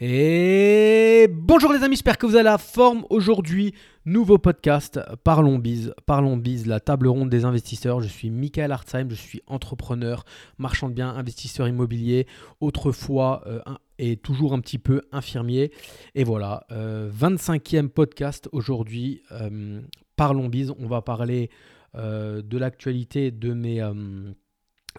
Et bonjour les amis, j'espère que vous avez la forme aujourd'hui. Nouveau podcast, Parlons Bise. Parlons Bise, la table ronde des investisseurs. Je suis Michael Hartzheim, je suis entrepreneur, marchand de biens, investisseur immobilier, autrefois euh, et toujours un petit peu infirmier. Et voilà, 25e euh, podcast aujourd'hui, euh, Parlons Bise. On va parler de l'actualité de mes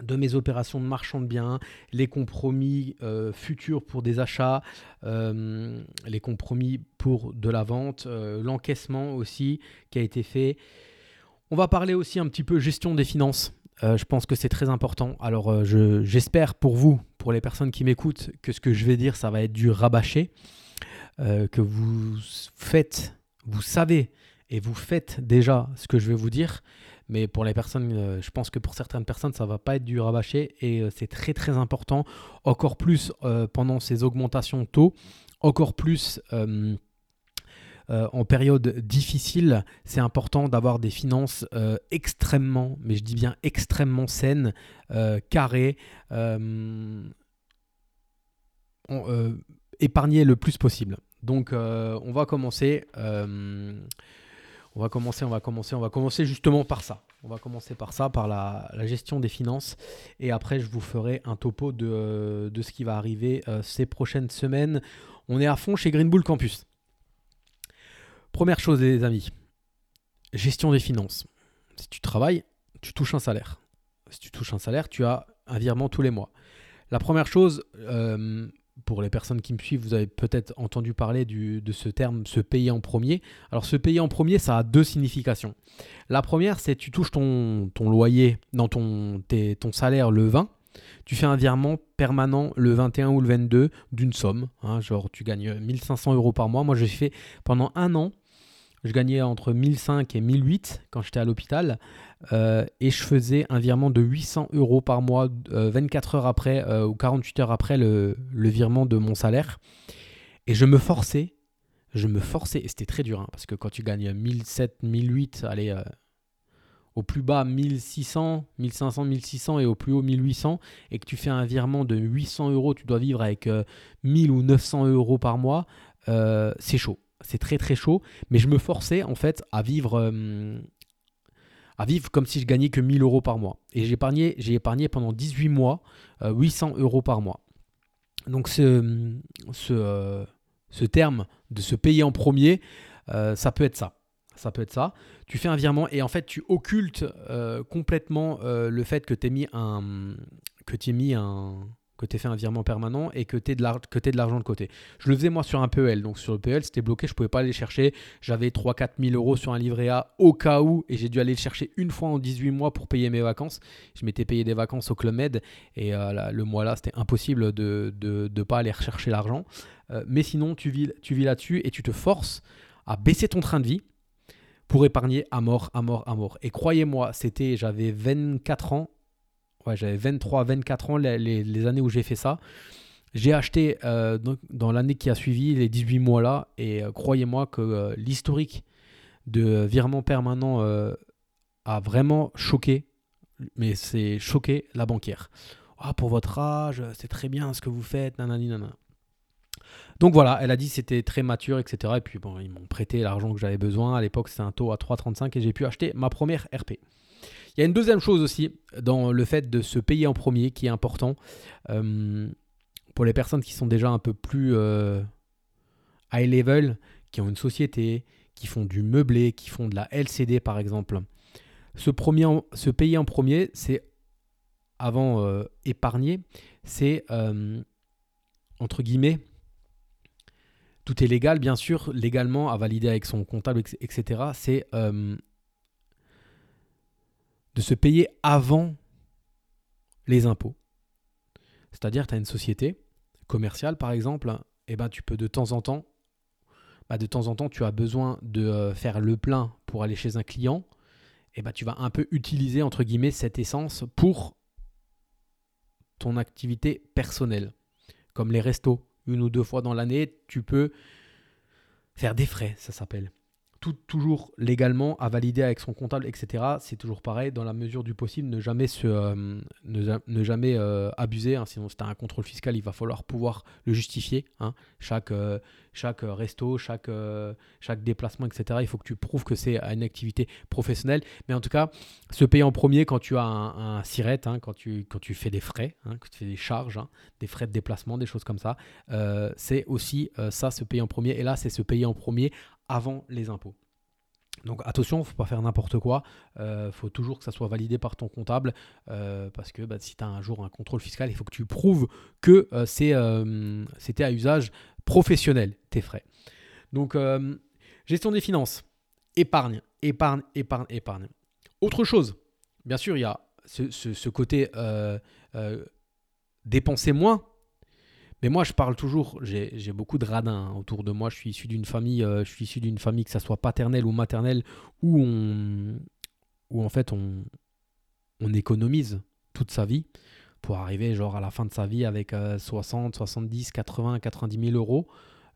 de mes opérations de marchand de biens, les compromis euh, futurs pour des achats, euh, les compromis pour de la vente, euh, l'encaissement aussi qui a été fait. On va parler aussi un petit peu gestion des finances. je pense que c'est très important. Alors j'espère pour vous, pour les personnes qui m'écoutent, que ce que je vais dire, ça va être du rabâché, que vous faites, vous savez et vous faites déjà ce que je vais vous dire. Mais pour les personnes, euh, je pense que pour certaines personnes, ça va pas être du rabâché et euh, c'est très très important, encore plus euh, pendant ces augmentations de taux, encore plus en période difficile, c'est important d'avoir des finances extrêmement, mais je dis bien extrêmement saines, carrées, épargnées le plus possible. Donc on va commencer. On va commencer, on va commencer, on va commencer justement par ça. On va commencer par ça, par la, gestion des finances. Et après, je vous ferai un topo de, ce qui va arriver euh, ces prochaines semaines. On est à fond chez Green Bull Campus. Première chose, les amis, gestion des finances. Si tu travailles, tu touches un salaire. Si tu touches un salaire, tu as un virement tous les mois. La première chose, euh, pour les personnes qui me suivent, vous avez peut-être entendu parler de ce terme se payer en premier. Alors se payer en premier, ça a deux significations. La première, c'est tu touches ton, loyer, dans ton, ton salaire le 20, tu fais un virement permanent le 21 ou le 22 d'une somme. Hein, genre tu gagnes 1500 euros par mois. Moi j'ai fait pendant un an, je gagnais entre 1005 et 1008 quand j'étais à l'hôpital. Euh, et je faisais un virement de 800 euros par mois 24 euh, heures après euh, ou 48 heures après le, virement de mon salaire. Et je me forçais, je me forçais, et c'était très dur, hein, parce que quand tu gagnes 1007, 1008, allez, au plus bas 1600, 1500, 1600 et au plus haut 1800, et que tu fais un virement de 800 euros, tu dois vivre avec 1000 ou 900 euros par mois, c'est chaud c'est très très chaud, mais je me forçais en fait à vivre, à vivre comme si je gagnais que 1000 euros par mois. Et j'ai épargné, j'ai épargné pendant 18 mois 800 euh, euros par mois. Donc euh, ce, terme de se payer en premier, euh, ça peut être ça. Ça peut être ça. Tu fais un virement et en fait tu occultes complètement le fait que tu mis mis un que tu fait un virement permanent et que tu aies de l'argent de côté. Je le faisais moi sur un PEL, donc sur le PEL c'était bloqué, je pouvais pas aller chercher. J'avais 3-4 000 euros sur un livret A au cas où et j'ai dû aller le chercher une fois en 18 mois pour payer mes vacances. Je m'étais payé des vacances au Club Med et euh, le mois là c'était impossible de ne pas aller rechercher l'argent. Euh, mais sinon tu vis, tu vis là-dessus et tu te forces à baisser ton train de vie pour épargner à mort, à mort, à mort. Et croyez-moi, c'était, j'avais 24 ans j'avais 23, 24 ans les, années où j'ai fait ça. J'ai acheté euh, dans l'année qui a suivi, les 18 mois là, et euh, croyez-moi que euh, l'historique de virement permanent a vraiment choqué, mais c'est choqué la banquière. Ah, pour votre âge, c'est très bien ce que vous faites, nanani. Donc voilà, elle a dit c'était très mature, etc. Et puis bon, ils m'ont prêté l'argent que j'avais besoin. À l'époque, c'était un taux à 3,35 et j'ai pu acheter ma première RP. Il y a une deuxième chose aussi dans le fait de se payer en premier qui est important. Euh, pour les personnes qui sont déjà un peu plus euh, high level, qui ont une société, qui font du meublé, qui font de la LCD par exemple. Se, premier, se payer en premier, c'est avant euh, épargner, c'est entre guillemets, tout est légal bien sûr, légalement à valider avec son comptable, etc. C'est de se payer avant les impôts. C'est-à-dire, tu as une société commerciale, par exemple, et eh ben, tu peux de temps en temps, bah, de temps en temps, tu as besoin de euh, faire le plein pour aller chez un client, et eh ben, tu vas un peu utiliser, entre guillemets, cette essence pour ton activité personnelle. Comme les restos, une ou deux fois dans l'année, tu peux faire des frais, ça s'appelle toujours légalement à valider avec son comptable, etc. C'est toujours pareil, dans la mesure du possible, ne jamais, se, euh, ne, jamais euh, abuser. Hein. sinon, c'est un contrôle fiscal, il va falloir pouvoir le justifier. Hein. Chaque, euh, chaque resto, chaque, chaque déplacement, etc. Il faut que tu prouves que c'est une activité professionnelle. Mais en tout cas, se payer en premier quand tu as un, un hein, quand, tu, quand tu fais des frais, quand tu fais des charges, des frais de déplacement, des choses comme ça, c'est aussi ça, se payer en premier. Et là, c'est se payer en premier avant les impôts. Donc attention, il ne faut pas faire n'importe quoi. Il euh, faut toujours que ça soit validé par ton comptable. Euh, parce que bah, si tu as un jour un contrôle fiscal, il faut que tu prouves que euh, c'était à usage professionnel, tes frais. Donc gestion des finances, épargne, épargne, épargne, épargne. Autre chose, bien sûr, il y a ce, ce côté dépenser moins. Mais moi, je parle toujours, j'ai beaucoup de radins hein, autour de moi. Je suis issu d'une famille, euh, je suis issu d'une famille, que ça soit paternelle ou maternelle, où, on, où en fait on, on économise toute sa vie pour arriver genre à la fin de sa vie avec 60, 70, 80, 90 000 euros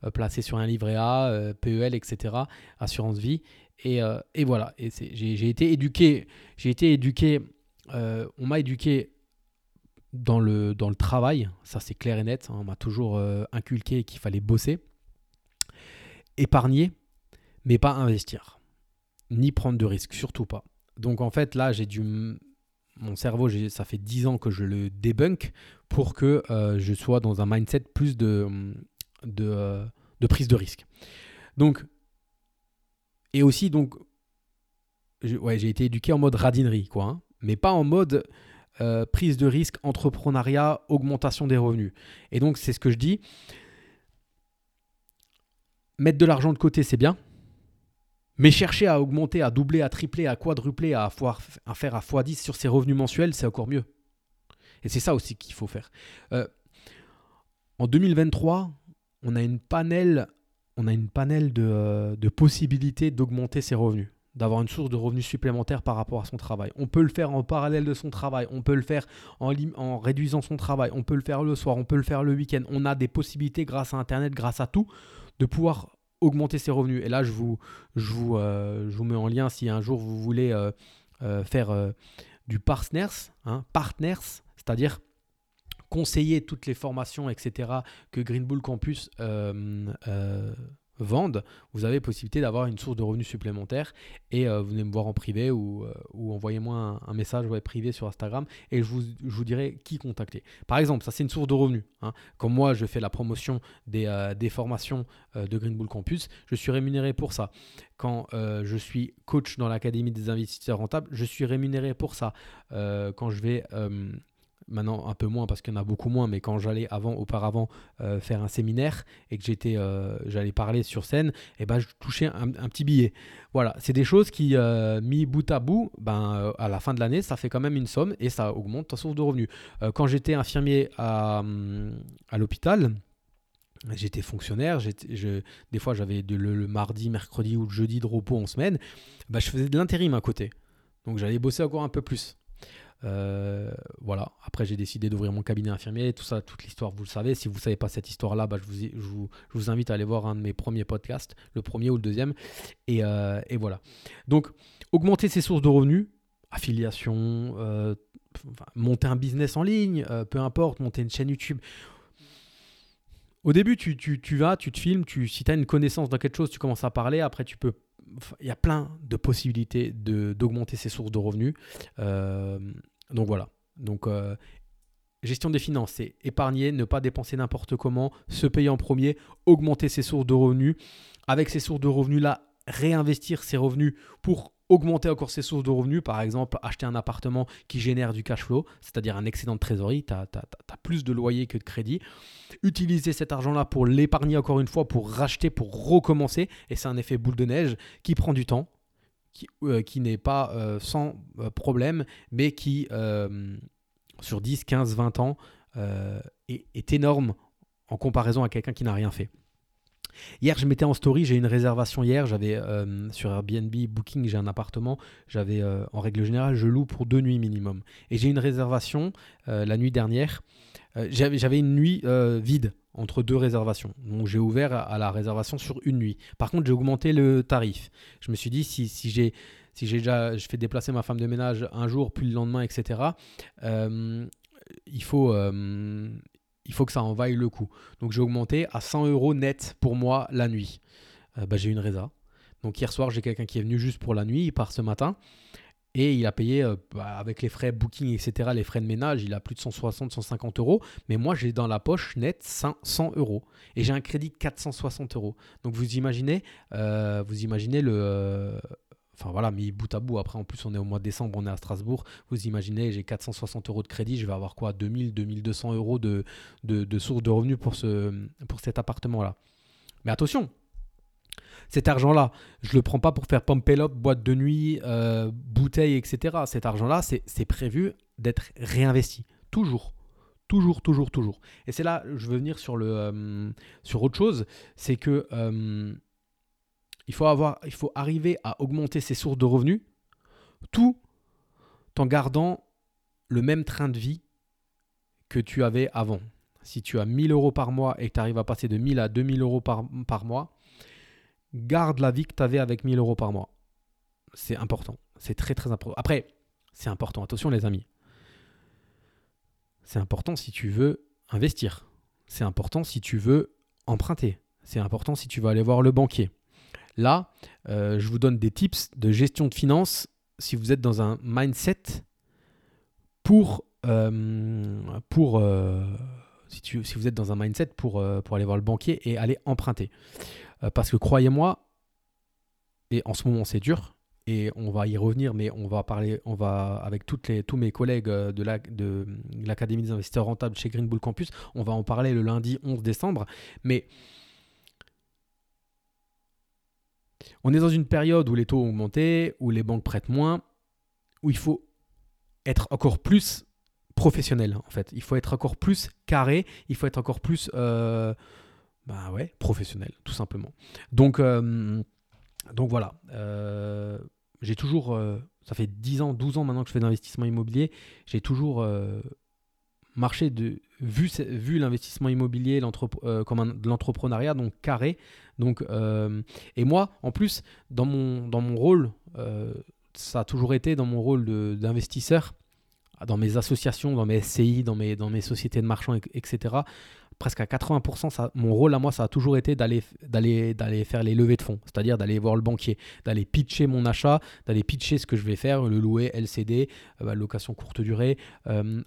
euh, placés sur un livret A, euh, PEL, etc., assurance vie. Et, et voilà, et j'ai été éduqué, j'ai été éduqué, on m'a éduqué dans le, dans le travail, ça c'est clair et net, hein, on m'a toujours euh, inculqué qu'il fallait bosser, épargner, mais pas investir, ni prendre de risques, surtout pas. Donc en fait là j'ai dû... Mon cerveau, ça fait 10 ans que je le débunk pour que euh, je sois dans un mindset plus de, de, prise de risque. Donc, et aussi, donc, j'ai été éduqué en mode radinerie, quoi, hein, mais pas en mode euh, prise de risque, entrepreneuriat, augmentation des revenus. Et donc, c'est ce que je dis. Mettre de l'argent de côté, c'est bien. Mais chercher à augmenter, à doubler, à tripler, à quadrupler, à, faire à x10 sur ses revenus mensuels, c'est encore mieux. Et c'est ça aussi qu'il faut faire. Euh, en 2023, on a une panel, on a une panel de, euh, de possibilités d'augmenter ses revenus d'avoir une source de revenus supplémentaire par rapport à son travail. On peut le faire en parallèle de son travail, on peut le faire en, réduisant son travail, on peut le faire le soir, on peut le faire le week-end. On a des possibilités grâce à Internet, grâce à tout, de pouvoir augmenter ses revenus. Et là, je vous, euh, mets en lien si un jour vous voulez euh, euh, faire du partners, hein, partners, c'est-à-dire conseiller toutes les formations, etc., que Green Bull Campus vendent, vous avez possibilité d'avoir une source de revenus supplémentaire et euh, venez me voir en privé ou, euh, ou envoyez-moi un, message privé sur Instagram et je vous, dirai qui contacter. Par exemple, ça c'est une source de revenus. Hein. Comme moi, je fais la promotion des, euh, des formations de Green Bull Campus, je suis rémunéré pour ça. Quand je suis coach dans l'Académie des investisseurs rentables, je suis rémunéré pour ça. quand je vais maintenant un peu moins parce qu'il y en a beaucoup moins, mais quand j'allais avant, auparavant euh, faire un séminaire et que j'étais, euh, j'allais parler sur scène, et eh ben je touchais un, petit billet. Voilà, c'est des choses qui, euh, mis bout à bout, ben à la fin de l'année, ça fait quand même une somme et ça augmente ta source de revenus. quand j'étais infirmier à, à l'hôpital. J'étais fonctionnaire, je, des fois j'avais le, mardi, mercredi ou le jeudi de repos en semaine, ben, je faisais de l'intérim à côté. Donc j'allais bosser encore un peu plus. Euh, voilà. Après, j'ai décidé d'ouvrir mon cabinet infirmier. Tout ça, toute l'histoire, vous le savez. Si vous ne savez pas cette histoire-là, bah, je, vous, je, vous, invite à aller voir un de mes premiers podcasts, le premier ou le deuxième. Et, euh, voilà. Donc, augmenter ses sources de revenus, affiliation, euh, monter un business en ligne, peu importe, monter une chaîne YouTube. Au début, tu, tu, vas, tu te filmes, tu, si tu as une connaissance dans quelque chose, tu commences à parler. Après, tu peux il y a plein de possibilités d'augmenter ses sources de revenus. Euh, donc voilà. Donc euh, gestion des finances, c'est épargner, ne pas dépenser n'importe comment, se payer en premier, augmenter ses sources de revenus. Avec ces sources de revenus là, réinvestir ses revenus pour augmenter encore ses sources de revenus, par exemple acheter un appartement qui génère du cash flow, c'est-à-dire un excédent de trésorerie, tu as, plus de loyer que de crédit, utiliser cet argent-là pour l'épargner encore une fois, pour racheter, pour recommencer, et c'est un effet boule de neige qui prend du temps, qui, euh, n'est pas euh, sans euh, problème, mais qui, sur 10, 15, 20 ans, est, est énorme en comparaison à quelqu'un qui n'a rien fait. Hier, je mettais en story, j'ai une réservation hier, j'avais euh, sur Airbnb Booking, j'ai un appartement, j'avais euh, en règle générale, je loue pour deux nuits minimum. Et j'ai une réservation euh, la nuit dernière, j'avais une nuit vide entre deux réservations. Donc j'ai ouvert à la réservation sur une nuit. Par contre, j'ai augmenté le tarif. Je me suis dit, si, si j'ai déjà je fais déplacer ma femme de ménage un jour, puis le lendemain, etc., il faut, il faut que ça en vaille le coup. Donc j'ai augmenté à 100 euros net pour moi la nuit. Euh, bah, j'ai une résa. Donc hier soir, j'ai quelqu'un qui est venu juste pour la nuit, il part ce matin. Et il a payé, euh, bah, avec les frais booking, etc., les frais de ménage, il a plus de 160, 150 euros. Mais moi, j'ai dans la poche net 100 euros. Et j'ai un crédit de 460 euros. Donc vous imaginez, euh, vous imaginez le, Enfin voilà, mis bout à bout. Après, en plus, on est au mois de décembre, on est à Strasbourg. Vous imaginez, j'ai 460 euros de crédit, je vais avoir quoi 2000, 2200 euros de, de, source de revenus pour, ce, pour cet appartement-là. Mais attention, cet argent-là, je ne le prends pas pour faire pump up, boîte de nuit, euh, bouteille, etc. Cet argent-là, c'est prévu d'être réinvesti. Toujours. Toujours, toujours, toujours. Et c'est là, je veux venir sur, le, euh, autre chose, c'est que euh, il faut, arriver à augmenter ses sources de revenus tout en gardant le même train de vie que tu avais avant. Si tu as 1000 euros par mois et que tu arrives à passer de 1000 à 2000 euros par, par mois, garde la vie que tu avais avec 1000 euros par mois. C'est important. C'est très très important. Après, c'est important. Attention les amis. C'est important si tu veux investir. C'est important si tu veux emprunter. C'est important si tu veux aller voir le banquier. Là, euh, je vous donne des tips de gestion de finances si vous êtes dans un mindset pour, euh, pour euh, si, si, vous êtes dans un mindset pour, pour aller voir le banquier et aller emprunter. parce que croyez-moi, et en ce moment c'est dur, et on va y revenir, mais on va parler, on va avec toutes les, tous mes collègues de l'Académie des investisseurs rentables chez Green Bull Campus, on va en parler le lundi 11 décembre. Mais On est dans une période où les taux ont augmenté, où les banques prêtent moins, où il faut être encore plus professionnel en fait. Il faut être encore plus carré, il faut être encore plus euh, bah professionnel tout simplement. Donc, euh, donc voilà, euh, j'ai toujours, ça fait 10 ans, 12 ans maintenant que je fais de l'investissement immobilier, j'ai toujours marché de vu, vu l'investissement immobilier comme de l'entrepreneuriat donc carré donc, euh, et moi, en plus, dans mon, dans mon rôle, euh, ça a toujours été dans mon rôle d'investisseur, dans mes associations, dans mes SCI, dans mes, dans mes sociétés de marchand, etc. Presque à 80%, ça, mon rôle à moi, ça a toujours été d'aller faire les levées de fonds, c'est-à-dire d'aller voir le banquier, d'aller pitcher mon achat, d'aller pitcher ce que je vais faire, le louer, LCD, euh, bah, location courte durée,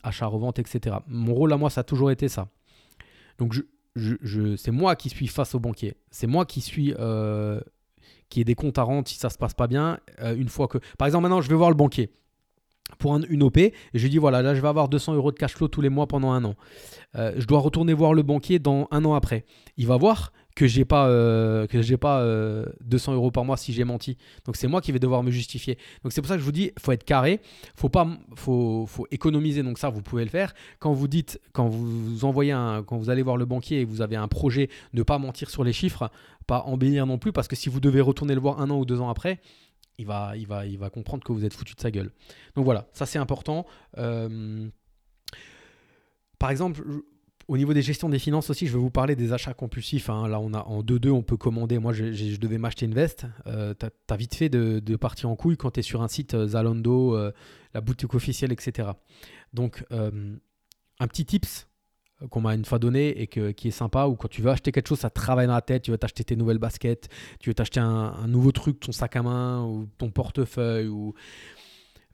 achat-revente, etc. Mon rôle à moi, ça a toujours été ça. Donc je, c'est moi qui suis face au banquier. C'est moi qui suis euh, qui ai des comptes à rendre si ça se passe pas bien. Euh, une fois que, par exemple, maintenant je vais voir le banquier pour une OP je lui dis voilà là je vais avoir 200 euros de cash flow tous les mois pendant un an. Euh, je dois retourner voir le banquier dans un an après. Il va voir que j'ai pas euh, que j'ai pas 200 euh, euros par mois si j'ai menti. Donc c'est moi qui vais devoir me justifier. Donc c'est pour ça que je vous dis, faut être carré, faut pas, faut, faut économiser. Donc ça, vous pouvez le faire. Quand vous dites, quand vous envoyez un, quand vous allez voir le banquier et vous avez un projet, ne pas mentir sur les chiffres, pas embellir non plus, parce que si vous devez retourner le voir un an ou deux ans après, il va, il va, il va comprendre que vous êtes foutu de sa gueule. Donc voilà, ça c'est important. Euh, par exemple, au niveau des gestions des finances aussi, je vais vous parler des achats compulsifs. Hein. Là, on a en 2-2, on peut commander. Moi, je, devais m'acheter une veste. Euh, tu as, vite fait de, partir en couille quand tu es sur un site euh, Zalando, euh, la boutique officielle, etc. Donc, un petit tips qu'on m'a une fois donné et qui est sympa, ou quand tu veux acheter quelque chose, ça travaille dans la tête, tu veux t'acheter tes nouvelles baskets, tu veux t'acheter un, nouveau truc, ton sac à main ou ton portefeuille,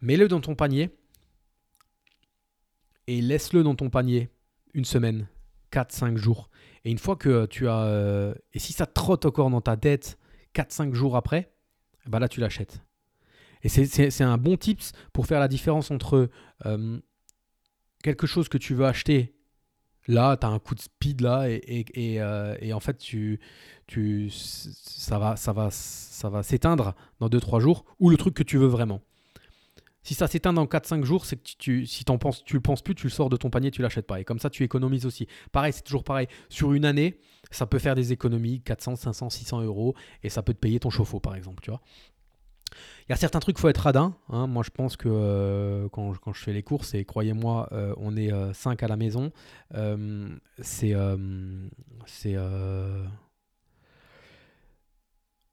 mets-le dans ton panier et laisse-le dans ton panier une semaine, 4-5 jours. Et une fois que tu as... Euh, et si ça trotte encore dans ta tête 4-5 jours après, bah là tu l'achètes. Et c'est un bon tips pour faire la différence entre euh, quelque chose que tu veux acheter. Là, tu as un coup de speed là et, et, euh, et, en fait, tu, tu, ça va, ça va, ça va s'éteindre dans 2-3 jours ou le truc que tu veux vraiment. Si ça s'éteint dans 4-5 jours, c'est que tu, si en penses, tu le penses plus, tu le sors de ton panier, tu l'achètes pas. Et comme ça, tu économises aussi. Pareil, c'est toujours pareil. Sur une année, ça peut faire des économies, 400, 500, 600 euros, et ça peut te payer ton chauffe-eau, par exemple, tu vois. Il y a certains trucs, faut être radin. Hein. Moi, je pense que euh, quand, je fais les courses, et croyez-moi, euh, on est 5 euh, à la maison, c'est. c'est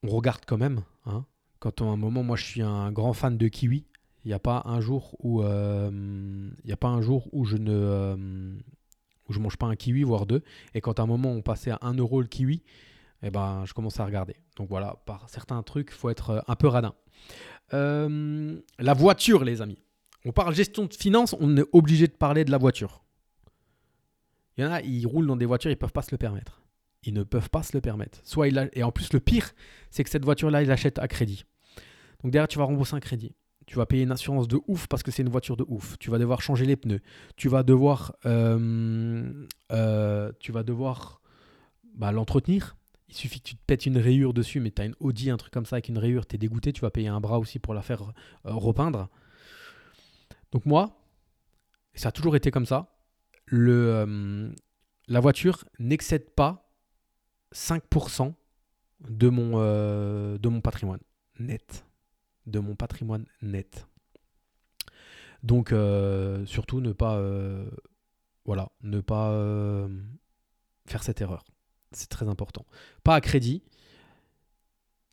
on regarde quand même. Hein. Quand à un moment, moi, je suis un grand fan de kiwi. Il n'y a pas un jour où il a pas un jour où je ne je mange pas un kiwi voire deux et quand à un moment on passait à 1 euro le kiwi eh ben, je commence à regarder. Donc voilà, par certains trucs, il faut être euh, un peu radin. Euh, la voiture, les amis. On parle gestion de finances, on est obligé de parler de la voiture. Il y en a, ils roulent dans des voitures, ils ne peuvent pas se le permettre. Ils ne peuvent pas se le permettre. Soit Et en plus, le pire, c'est que cette voiture-là, ils l'achètent à crédit. Donc derrière, tu vas rembourser un crédit. Tu vas payer une assurance de ouf parce que c'est une voiture de ouf. Tu vas devoir changer les pneus. Tu vas devoir, euh, tu vas devoir bah, l'entretenir. Il suffit que tu te pètes une rayure dessus, mais tu as une Audi, un truc comme ça avec une rayure, tu es dégoûté, tu vas payer un bras aussi pour la faire euh, repeindre. Donc moi, ça a toujours été comme ça, euh, la voiture n'excède pas 5% de mon, euh, de mon patrimoine net. De mon patrimoine net. Donc surtout ne pas, voilà, ne pas faire cette erreur. C'est très important. Pas à crédit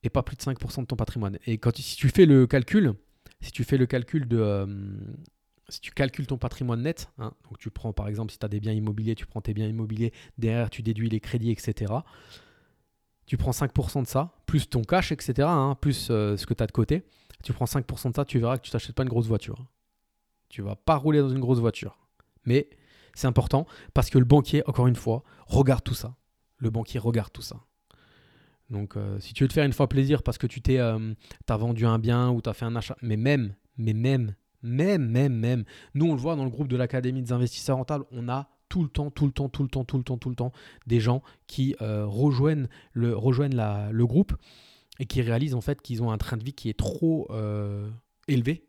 et pas plus de 5% de ton patrimoine. Et quand si tu fais le calcul, si tu fais le calcul de euh, si tu calcules ton patrimoine net, hein, donc tu prends par exemple si tu as des biens immobiliers, tu prends tes biens immobiliers, derrière tu déduis les crédits, etc. Tu prends 5% de ça, plus ton cash, etc., hein, plus euh, ce que tu as de côté. Tu prends 5% de ça, tu verras que tu t'achètes pas une grosse voiture. Tu vas pas rouler dans une grosse voiture. Mais c'est important parce que le banquier, encore une fois, regarde tout ça le banquier regarde tout ça. Donc, euh, si tu veux te faire une fois plaisir parce que tu t'es, euh, as vendu un bien ou tu as fait un achat, mais même, mais même, même, même, même, nous on le voit dans le groupe de l'Académie des investisseurs rentables, on a tout le temps, tout le temps, tout le temps, tout le temps, tout le temps, des gens qui euh, rejoignent, le, rejoignent la, le groupe et qui réalisent en fait qu'ils ont un train de vie qui est trop élevé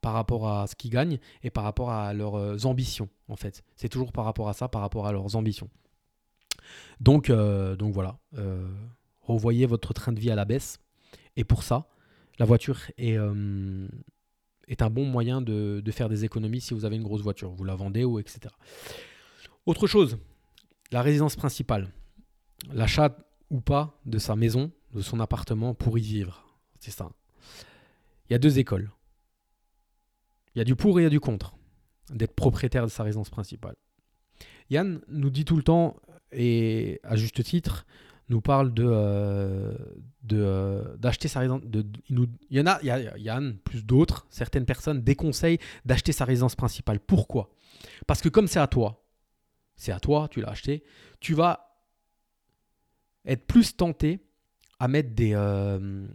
par rapport à ce qu'ils gagnent et par rapport à leurs ambitions en fait. C'est toujours par rapport à ça, par rapport à leurs ambitions. Donc, euh, donc voilà, euh, revoyez votre train de vie à la baisse. Et pour ça, la voiture est, euh, est un bon moyen de, faire des économies si vous avez une grosse voiture. Vous la vendez ou etc. Autre chose, la résidence principale. L'achat ou pas de sa maison, de son appartement pour y vivre. C'est ça. Il y a deux écoles. Il y a du pour et il y a du contre d'être propriétaire de sa résidence principale. Yann nous dit tout le temps, et à juste titre, nous parle de euh, euh, d'acheter sa résidence. De, il, y en a, il y a Yann plus d'autres, certaines personnes déconseillent d'acheter sa résidence principale. Pourquoi? Parce que comme c'est à toi, c'est à toi, tu l'as acheté, tu vas être plus tenté à mettre des euh,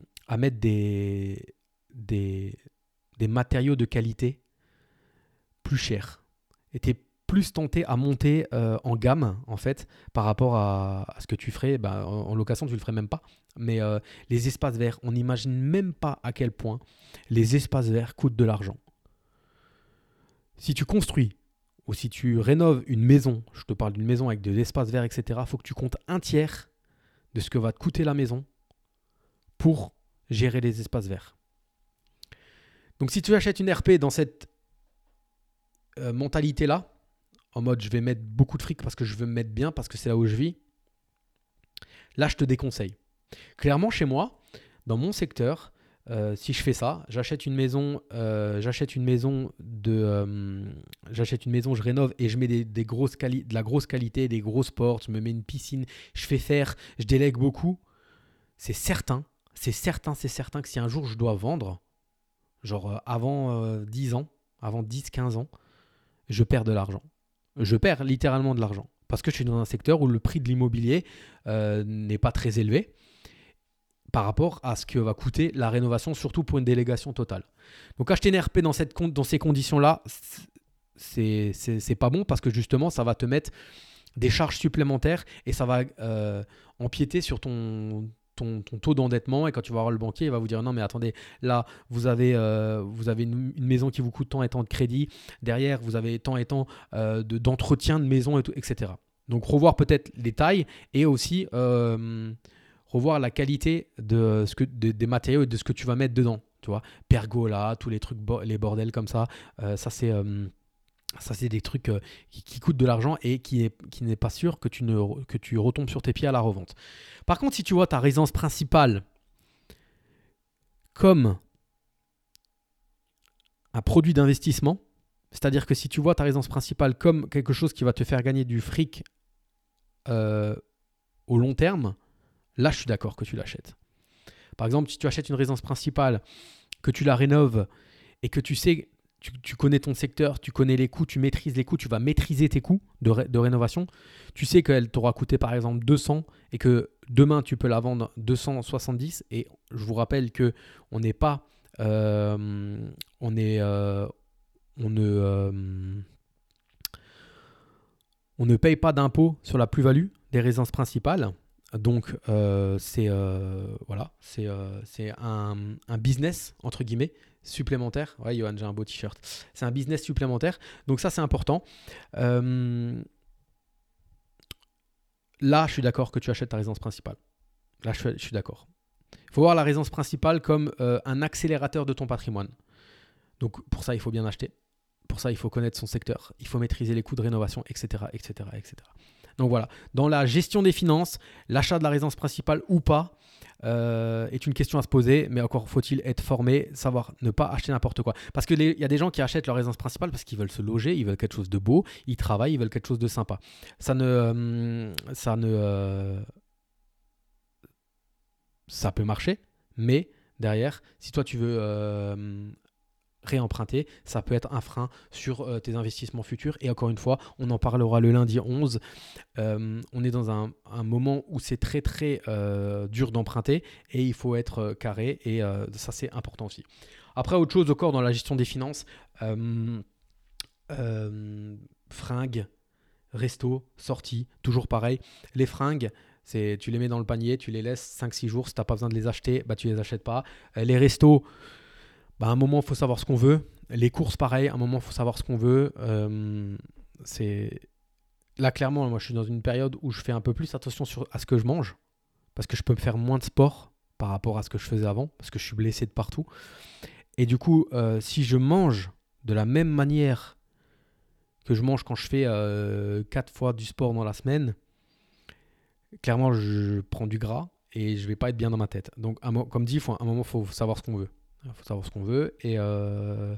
matériaux de qualité plus chers. Et tu plus tenté à monter euh, en gamme en fait par rapport à, ce que tu ferais. Bah, en, location tu le ferais même pas. Mais euh, les espaces verts on n'imagine même pas à quel point les espaces verts coûtent de l'argent. Si tu construis ou si tu rénoves une maison je te parle d'une maison avec des espaces verts etc faut que tu comptes un tiers de ce que va te coûter la maison pour gérer les espaces verts donc si tu achètes une RP dans cette euh, mentalité là en mode je vais mettre beaucoup de fric parce que je veux me mettre bien, parce que c'est là où je vis, là je te déconseille. Clairement, chez moi, dans mon secteur, euh, si je fais ça, j'achète une maison, euh, j'achète une maison de, euh, j'achète une maison, je rénove et je mets des, grosses de la grosse qualité, des grosses portes, je me mets une piscine, je fais faire, je délègue beaucoup. C'est certain, c'est certain, c'est certain que si un jour je dois vendre, genre avant 10 ans, avant 10-15 ans, je perds de l'argent je perds littéralement de l'argent. Parce que je suis dans un secteur où le prix de l'immobilier n'est pas très élevé par rapport à ce que va coûter la rénovation, surtout pour une délégation totale. Donc acheter une RP dans, ces conditions-là, c'est pas bon parce que justement, ça va te mettre des charges supplémentaires et ça va euh, empiéter sur ton, taux d'endettement et quand tu vas voir le banquier, il va vous dire non mais attendez, là vous avez, euh, une, maison qui vous coûte tant et tant de crédit, derrière vous avez tant et tant euh, d'entretien de, maison, et tout, etc. Donc revoir peut-être les tailles et aussi revoir la qualité de ce que, des matériaux et de ce que tu vas mettre dedans. Tu pergola, tous les trucs, les bordels comme ça, ça c'est ça, c'est des trucs euh, qui, coûtent de l'argent et qui n'est pas sûr que tu, ne, retombes sur tes pieds à la revente. Par contre, si tu vois ta résidence principale comme un produit d'investissement, c'est-à-dire que si tu vois ta résidence principale comme quelque chose qui va te faire gagner du fric euh, au long terme, là, je suis d'accord que tu l'achètes. Par exemple, si tu achètes une résidence principale, que tu la rénoves et que tu sais tu, connais ton secteur, tu connais les coûts, tu maîtrises les coûts, tu vas maîtriser tes coûts de, rénovation. Tu sais qu'elle t'aura coûté par exemple 200 et que demain tu peux la vendre 270. Et je vous rappelle que on n'est pas, euh, on est, euh, on ne, euh, on ne paye pas d'impôt sur la plus-value des résidences principales. Donc c'est voilà, c'est un, un, business entre guillemets supplémentaire. Ouais, Johan, j'ai un beau t-shirt. C'est un business supplémentaire. Donc ça, c'est important. Euh, là, je suis d'accord que tu achètes ta résidence principale. Là, je suis, d'accord. Il faut voir la résidence principale comme euh, un accélérateur de ton patrimoine. Donc pour ça, il faut bien acheter. Pour ça, il faut connaître son secteur. Il faut maîtriser les coûts de rénovation, etc., etc., etc. Donc voilà. Dans la gestion des finances, l'achat de la résidence principale ou pas, euh, est une question à se poser, mais encore faut-il être formé, savoir ne pas acheter n'importe quoi. Parce qu'il y a des gens qui achètent leur résidence principale parce qu'ils veulent se loger, ils veulent quelque chose de beau, ils travaillent, ils veulent quelque chose de sympa. Ça ne. Euh, ça ne. Euh, ça peut marcher, mais derrière, si toi tu veux réemprunter, ça peut être un frein sur euh, tes investissements futurs. Et encore une fois, on en parlera le lundi 11. Euh, on est dans un, moment où c'est très très euh, dur d'emprunter et il faut être carré et ça c'est important aussi. Après, autre chose encore dans la gestion des finances, fringues, resto, sortie, toujours pareil. Les fringues, c'est tu les mets dans le panier, tu les laisses 5-6 jours, si tu n'as pas besoin de les acheter, bah, tu les achètes pas. les restos, bah, à un moment, il faut savoir ce qu'on veut. Les courses, pareil, à un moment, il faut savoir ce qu'on veut. Euh, Là, clairement, moi, je suis dans une période où je fais un peu plus attention à ce que je mange, parce que je peux faire moins de sport par rapport à ce que je faisais avant, parce que je suis blessé de partout. Et du coup, euh, si je mange de la même manière que je mange quand je fais euh, 4 fois du sport dans la semaine, clairement, je prends du gras et je vais pas être bien dans ma tête. Donc, comme dit, à un moment, il faut savoir ce qu'on veut. Il faut savoir ce qu'on veut. Et, euh,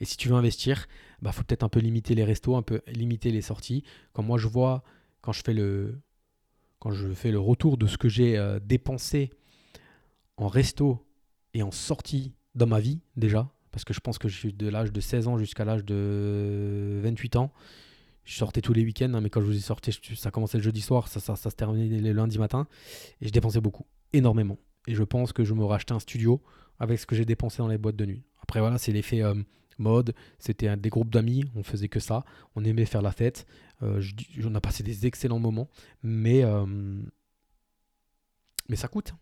et, si tu veux investir, il bah, faut peut-être un peu limiter les restos, un peu limiter les sorties. Quand moi je vois, quand je fais le, quand je fais le retour de ce que j'ai euh, dépensé en resto et en sortie dans ma vie déjà, parce que je pense que je suis de l'âge de 16 ans jusqu'à l'âge de 28 ans. Je sortais tous les week-ends, hein, mais quand je vous ai sorti, ça commençait le jeudi soir, ça, ça, ça se terminait le lundi matin. Et je dépensais beaucoup, énormément. Et je pense que je me rachetais un studio avec ce que j'ai dépensé dans les boîtes de nuit. Après, voilà, c'est l'effet euh, mode. C'était des groupes d'amis, on faisait que ça. On aimait faire la fête. Euh, on a passé des excellents moments. Mais, euh, mais ça coûte.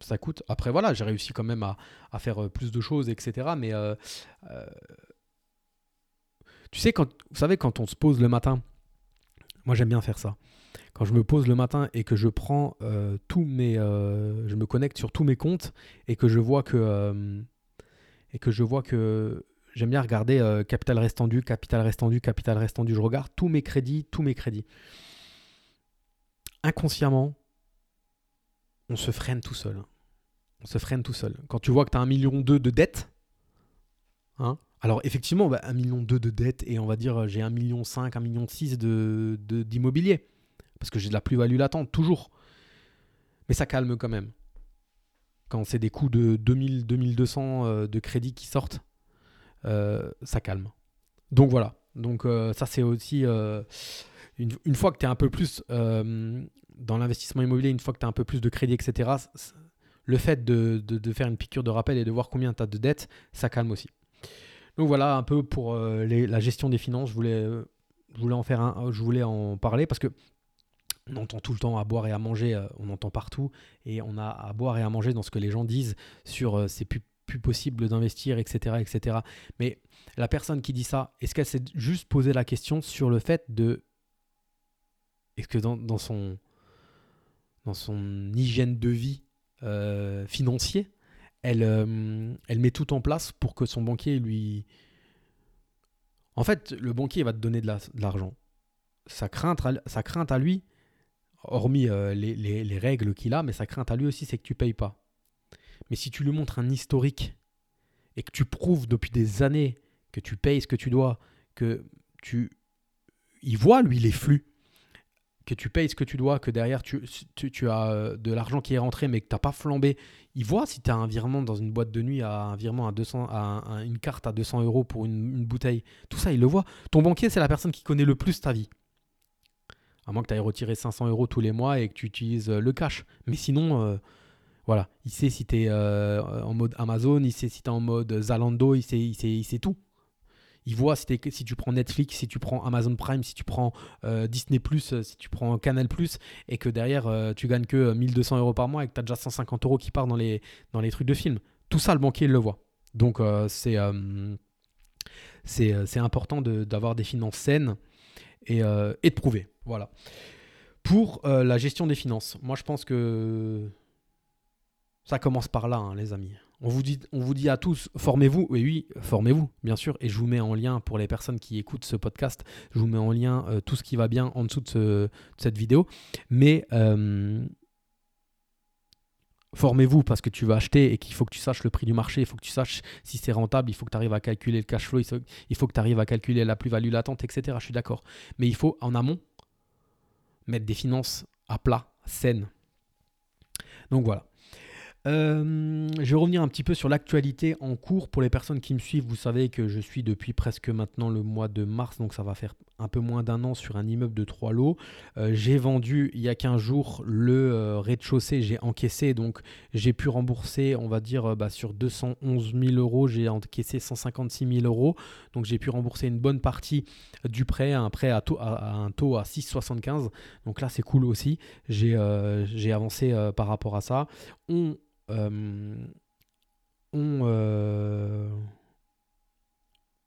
Ça coûte. Après, voilà, j'ai réussi quand même à, faire plus de choses, etc. Mais tu sais, quand on se pose le matin, moi j'aime bien faire ça quand je me pose le matin et que je prends euh, tous mes, euh, je me connecte sur tous mes comptes et que je vois que euh, et que je vois que j'aime bien regarder capital restendu, capital restendu, capital restendu. Je regarde tous mes crédits, tous mes crédits. Inconsciemment, on se freine tout seul. On se freine tout seul. Quand tu vois que tu as un million de dettes, hein, alors effectivement, bah, un million de dettes et on va dire j'ai un million cinq, un million six de d'immobilier parce que j'ai de la plus-value latente, toujours. Mais ça calme quand même. Quand c'est des coûts de 2000, 2200 euh, de crédit qui sortent, euh, ça calme. Donc voilà. Donc euh, ça c'est aussi une, fois que tu es un peu plus dans l'investissement immobilier, une fois que tu as un peu plus de crédit, etc., le fait de, faire une piqûre de rappel et de voir combien tu as de dettes, ça calme aussi. Donc voilà un peu pour la gestion des finances. Je voulais, je voulais en faire un, je voulais en parler parce que on entend tout le temps à boire et à manger, euh, on entend partout, et on a à boire et à manger dans ce que les gens disent sur euh, c'est plus, plus possible d'investir, etc., etc. Mais la personne qui dit ça, est-ce qu'elle s'est juste posé la question sur le fait de... Est-ce que dans, dans son, dans son hygiène de vie euh, financier, elle, euh, elle met tout en place pour que son banquier lui... En fait, le banquier va te donner de la- de l'argent. Sa crainte à lui, hormis euh, les, les- les règles qu'il a, mais sa crainte à lui aussi, c'est que tu payes pas. Mais si tu lui montres un historique et que tu prouves depuis des années que tu payes ce que tu dois, que tu... Il voit, lui, les flux, que tu payes ce que tu dois, que derrière, tu, tu, as euh, de l'argent qui est rentré, mais que tu n'as pas flambé. Il voit si tu as un virement dans une boîte de nuit, à un virement à 200, à un- une carte à 200 euros pour une bouteille. Tout ça, il le voit. Ton banquier, c'est la personne qui connaît le plus ta vie. À moins que tu ailles retirer 500 euros tous les mois et que tu utilises euh, le cash. Mais sinon, euh, voilà, il sait si tu es en mode Amazon, il sait si tu es en mode Zalando, il sait, il sait, il sait tout. Il voit si, tu prends Netflix, si tu prends Amazon Prime, si tu prends euh, Disney, si tu prends Canal, et que derrière euh, tu gagnes que euh, 1200 euros par mois et que tu as déjà 150 euros qui partent dans les, dans les trucs de film. Tout ça, le banquier, il le voit. Donc, euh, c'est euh, euh, important d'avoir des finances saines et, euh, et de prouver. Voilà. Pour euh, la gestion des finances, moi je pense que ça commence par là, hein, les amis. On vous, dit, à tous, formez-vous. Oui, oui, formez-vous, bien sûr. Et je vous mets en lien, pour les personnes qui écoutent ce podcast, je vous mets en lien euh, tout ce qui va bien en dessous de, ce- de cette vidéo. Mais euh, formez-vous parce que tu vas acheter et qu'il faut que tu saches le prix du marché, il faut que tu saches si c'est rentable, il faut que tu arrives à calculer le cash flow, il faut, il faut que tu arrives à calculer la plus-value latente, etc. Je suis d'accord. Mais il faut, en amont, mettre des finances à plat, saines. Donc voilà. Euh, je vais revenir un petit peu sur l'actualité en cours. Pour les personnes qui me suivent, vous savez que je suis depuis presque maintenant le mois de mars, donc ça va faire un peu moins d'un an sur un immeuble de 3 lots. Euh, j'ai vendu il y a 15 jours le euh, rez-de-chaussée, j'ai encaissé, donc j'ai pu rembourser, on va dire, euh, bah, sur 211 000 euros, j'ai encaissé 156 000 euros. Donc j'ai pu rembourser une bonne partie du prêt, un prêt à, taux- à- un taux à 6,75. Donc là, c'est cool aussi. J'ai j'ai avancé par rapport à ça. On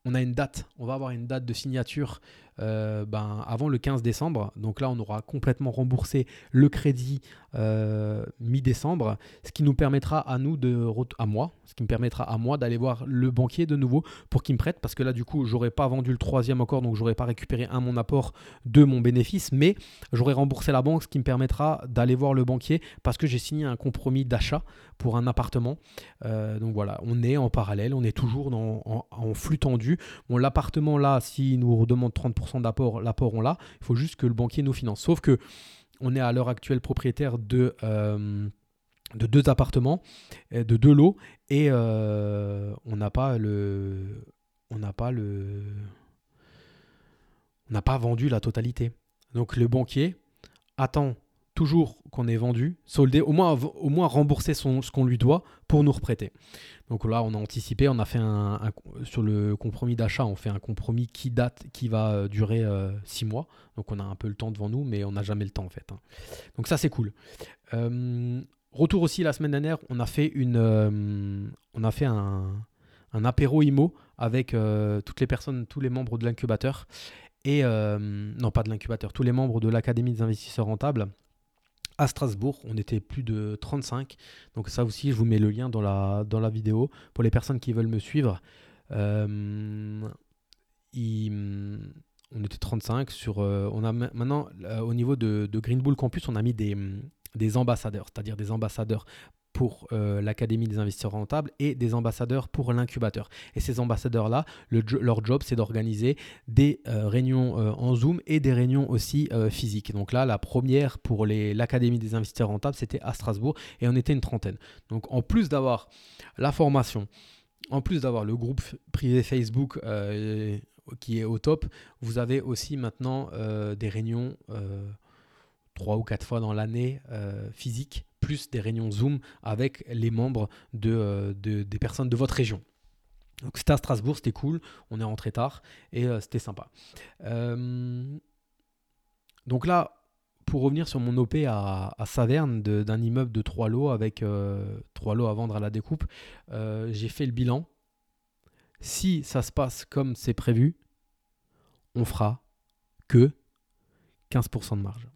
on a une date, on va avoir une date de signature euh, ben, avant le 15 décembre. Donc là, on aura complètement remboursé le crédit euh, mi-décembre, ce qui nous permettra à nous de à moi, ce qui me permettra à moi d'aller voir le banquier de nouveau pour qu'il me prête, parce que là, du coup, j'aurais pas vendu le troisième encore, donc j'aurais pas récupéré un mon apport de mon bénéfice, mais j'aurais remboursé la banque, ce qui me permettra d'aller voir le banquier parce que j'ai signé un compromis d'achat pour un appartement. Euh, donc voilà, on est en parallèle, on est toujours en, en flux tendu. L'appartement là, s'il nous redemande 30% d'apport, l'apport on l'a. Il faut juste que le banquier nous finance. Sauf que on est à l'heure actuelle propriétaire de, euh, de deux appartements, euh, de deux lots, et euh, on n'a pas le, on n'a pas le, on n'a pas vendu la totalité. Donc le banquier attend toujours qu'on ait vendu, soldé, au moins, au moins rembourser ce qu'on lui doit pour nous reprêter. Donc là, on a anticipé, on a fait un, sur le compromis d'achat, on fait un compromis qui date, qui va euh, durer euh, six mois. Donc on a un peu le temps devant nous, mais on n'a jamais le temps en fait. hein. Donc ça, c'est cool. Euh, retour aussi la semaine dernière, on a fait une, euh, on a fait un, apéro IMO avec euh, toutes les personnes, tous les membres de l'incubateur et euh, non pas de l'incubateur, tous les membres de l'Académie des investisseurs rentables à Strasbourg. On était plus de 35. Donc ça aussi, je vous mets le lien dans la, dans la vidéo pour les personnes qui veulent me suivre. Euh, on était 35 sur. euh, on a ma- maintenant euh, au niveau de, de Green Bull Campus, on a mis des, des ambassadeurs, c'est-à-dire des ambassadeurs pour euh, l'Académie des investisseurs rentables et des ambassadeurs pour l'incubateur. Et ces ambassadeurs-là, leur job, c'est d'organiser des euh, réunions euh, en Zoom et des réunions aussi physiques. Donc là, la première pour l'Académie des investisseurs rentables, c'était à Strasbourg et on était une trentaine. Donc en plus d'avoir la formation, en plus d'avoir le groupe privé Facebook qui est au top, vous avez aussi maintenant des réunions trois ou quatre fois dans l'année physiques, plus des réunions Zoom avec les membres euh, de- des personnes de votre région. Donc c'était à Strasbourg, c'était cool, on est rentré tard et euh, c'était sympa. Euh, donc là, pour revenir sur mon OP à, Saverne d'un immeuble de trois lots avec trois lots à vendre à la découpe, j'ai fait le bilan. Si ça se passe comme c'est prévu, on fera que 15% de marge.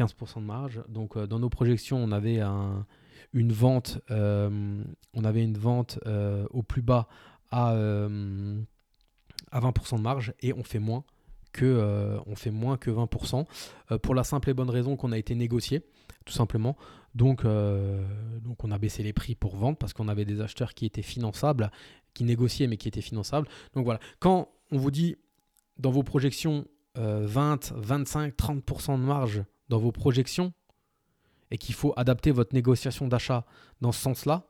15% de marge. Donc dans nos projections, on avait un, une vente, euh, on avait une vente euh, au plus bas à, euh, à 20% de marge et on fait moins que, on fait moins que 20% pour la simple et bonne raison qu'on a été négocié, tout simplement. Donc, donc on a baissé les prix pour vendre parce qu'on avait des acheteurs qui étaient finançables, qui négociaient mais qui étaient finançables. Donc voilà, quand on vous dit dans vos projections 20, 25, 30% de marge dans vos projections, et qu'il faut adapter votre négociation d'achat dans ce sens-là,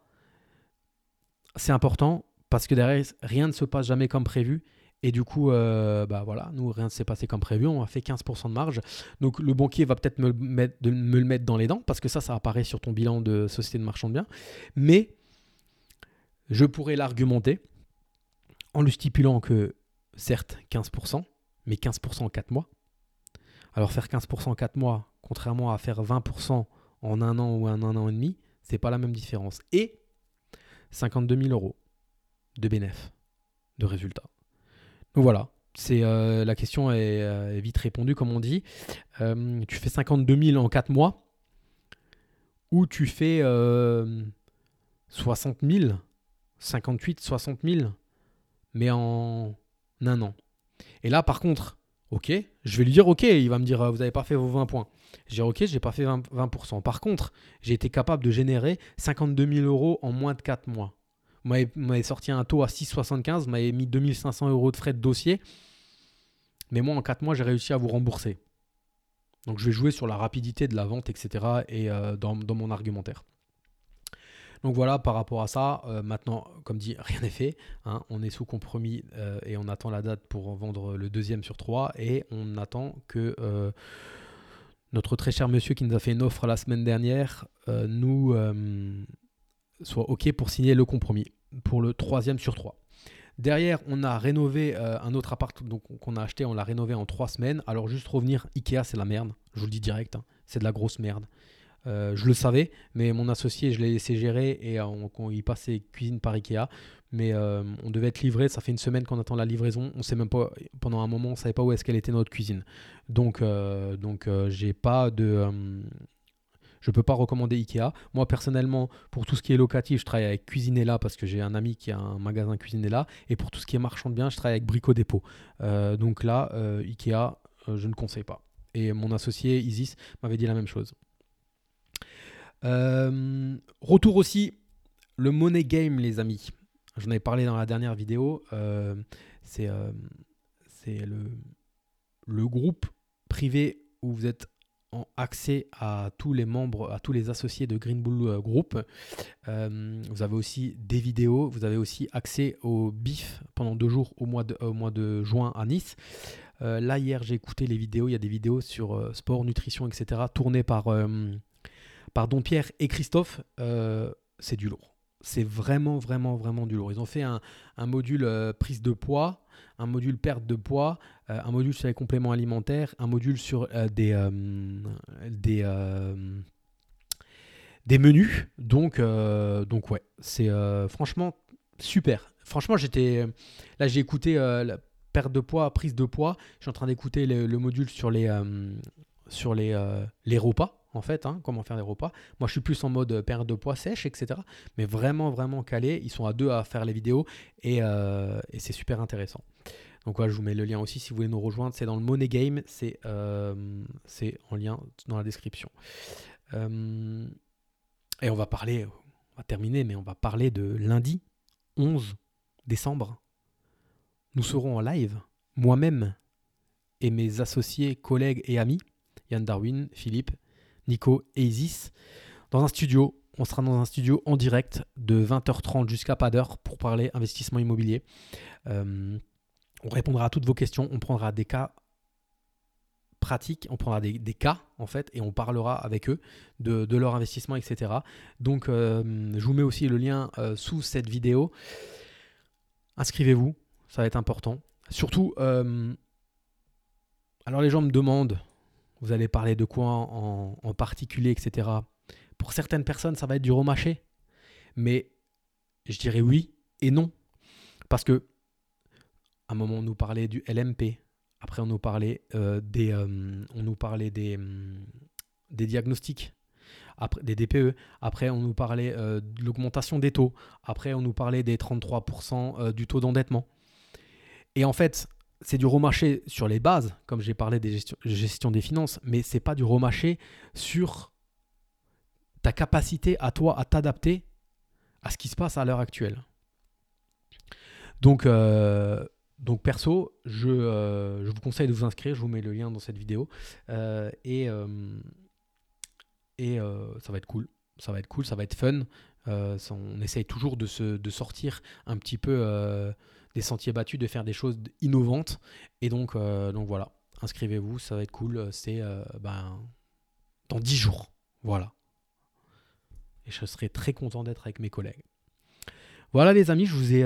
c'est important parce que derrière, rien ne se passe jamais comme prévu. Et du coup, euh, bah voilà, nous, rien ne s'est passé comme prévu. On a fait 15% de marge. Donc, le banquier va peut-être me, me, le mettre dans les dents parce que ça, ça apparaît sur ton bilan de société de marchand de biens. Mais je pourrais l'argumenter en lui stipulant que, certes, 15%, mais 15% en 4 mois. Alors, faire 15% en 4 mois, contrairement à faire 20% en un an ou un an et demi, c'est pas la même différence. Et 52 000 euros de bénéfice, de résultats. Donc voilà, c'est euh, la question euh, est, vite répondue comme on dit. Euh, tu fais 52 000 en 4 mois ou tu fais 60 000, 58, 60 000, mais en un an. Et là, par contre, ok, je vais lui dire ok, il va me dire vous n'avez pas fait vos 20 points. J'ai ok, j'ai pas fait 20%. Par contre, j'ai été capable de générer 52 000 euros en moins de 4 mois. Vous m'avez sorti un taux à 6,75, vous m'avez mis 2500 euros de frais de dossier. Mais moi, en 4 mois, j'ai réussi à vous rembourser. Donc, je vais jouer sur la rapidité de la vente, etc. et euh, dans, mon argumentaire. Donc voilà, par rapport à ça, euh, maintenant, comme dit, rien n'est fait. Hein. on est sous compromis euh, et on attend la date pour vendre le deuxième sur trois. Et on attend que notre très cher monsieur qui nous a fait une offre la semaine dernière euh, nous euh, soit OK pour signer le compromis pour le troisième sur trois. Derrière, on a rénové euh, un autre appart qu'on a acheté, on l'a rénové en trois semaines. Alors juste revenir, Ikea c'est la merde, je vous le dis direct, hein. c'est de la grosse merde. je le savais, mais mon associé, je l'ai laissé gérer et on, il passait cuisine par Ikea mais euh, on devait être livré. Ça fait une semaine qu'on attend la livraison. On sait même pas, pendant un moment, on savait pas où est-ce qu'elle était notre cuisine. Donc, euh, donc euh, j'ai pas de. je peux pas recommander Ikea. Moi, personnellement, pour tout ce qui est locatif, je travaille avec Cuisinella parce que j'ai un ami qui a un magasin Cuisinella. Et pour tout ce qui est marchand de biens, je travaille avec Brico Dépôt. donc là, Ikea, je ne conseille pas. Et mon associé Isis m'avait dit la même chose. retour aussi, le money game, les amis. J'en avais parlé dans la dernière vidéo. Euh, c'est euh, le, le groupe privé où vous êtes en accès à tous les membres, à tous les associés de Green Bull euh, Group. vous avez aussi des vidéos, vous avez aussi accès au BIF pendant deux jours au mois de, au mois de juin à Nice. là, hier, j'ai écouté les vidéos. Il y a des vidéos sur sport, nutrition, etc., tournées par, par Don Pierre et Christophe. c'est du lourd c'est vraiment, vraiment, vraiment du lourd. Ils ont fait un, module euh, prise de poids, un module perte de poids, euh, un module sur les compléments alimentaires, un module sur euh, des, menus. Donc, ouais, c'est franchement super. Franchement, j'étais là, j'ai écouté la perte de poids, prise de poids. Je suis en train d'écouter le, le, module sur les, sur les repas en fait, hein, comment faire des repas. Moi, je suis plus en mode euh, perte de poids sèche, etc. Mais vraiment, vraiment calé. Ils sont à deux à faire les vidéos et, euh, c'est super intéressant. Donc voilà, je vous mets le lien aussi si vous voulez nous rejoindre. C'est dans le Money Game, c'est euh, en lien dans la description. et on va parler, on va terminer, mais on va parler de lundi 11 décembre. Nous serons en live, moi-même et mes associés, collègues et amis, Yann Darwin, Philippe Nico et Isis, dans un studio. On sera dans un studio en direct de 20h30 jusqu'à pas d'heure pour parler investissement immobilier. Euh, on répondra à toutes vos questions. On prendra des cas pratiques, on prendra des, cas en fait et on parlera avec eux de, leur investissement, etc. Donc euh, je vous mets aussi le lien euh, sous cette vidéo. Inscrivez-vous, ça va être important. Surtout, alors les gens me demandent Vous allez parler de quoi en, particulier, etc. Pour certaines personnes, ça va être du remarché. Mais je dirais oui et non. Parce que, à un moment, on nous parlait du LMP. Après, on nous parlait, euh, des, euh, on nous parlait des, des diagnostics après, des DPE. Après, on nous parlait euh, de l'augmentation des taux. Après, on nous parlait des 33% euh, du taux d'endettement. Et en fait, c'est du remarché sur les bases, comme j'ai parlé des gestions, des finances, mais c'est pas du remarché sur ta capacité à toi à t'adapter à ce qui se passe à l'heure actuelle. Donc, euh, donc perso, je, je, vous conseille de vous inscrire, je vous mets le lien dans cette vidéo. et, et euh, ça va être cool. Ça va être cool, ça va être fun. Euh, on essaye toujours de, se, de sortir un petit peu euh, des sentiers battus, de faire des choses innovantes. Et donc, donc voilà, inscrivez-vous, ça va être cool. C'est ben, dans 10 jours. Voilà. Et je serai très content d'être avec mes collègues. Voilà les amis, je vous ai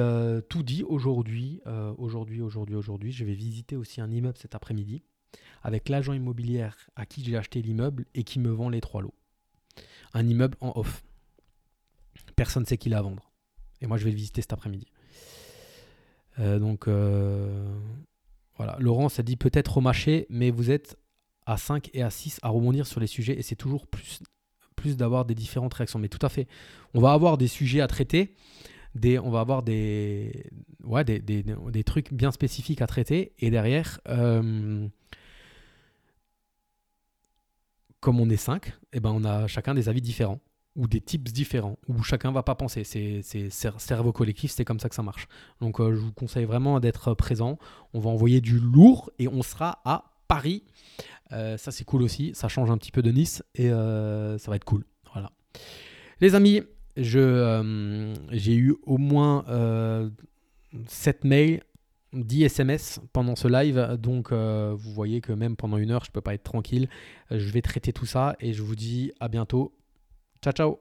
tout dit aujourd'hui. aujourd'hui, aujourd'hui, aujourd'hui. Je vais visiter aussi un immeuble cet après-midi avec l'agent immobilier à qui j'ai acheté l'immeuble et qui me vend les trois lots un immeuble en off. Personne ne sait qu'il a à vendre. Et moi, je vais le visiter cet après-midi. Euh, donc, euh, voilà. Laurent ça dit peut-être remarché, mais vous êtes à 5 et à 6 à rebondir sur les sujets et c'est toujours plus, plus d'avoir des différentes réactions. Mais tout à fait. On va avoir des sujets à traiter. Des, on va avoir des, ouais, des, des, des trucs bien spécifiques à traiter. Et derrière, euh, comme on est cinq, eh ben on a chacun des avis différents ou des types différents, où chacun va pas penser. C'est cerveau collectif, c'est comme ça que ça marche. Donc euh, je vous conseille vraiment d'être présent. On va envoyer du lourd et on sera à Paris. Euh, ça c'est cool aussi, ça change un petit peu de Nice et euh, ça va être cool. Voilà. Les amis, j'ai eu au moins 7 mails 10 SMS pendant ce live, donc euh, vous voyez que même pendant une heure, je ne peux pas être tranquille. Euh, je vais traiter tout ça et je vous dis à bientôt. Czaczał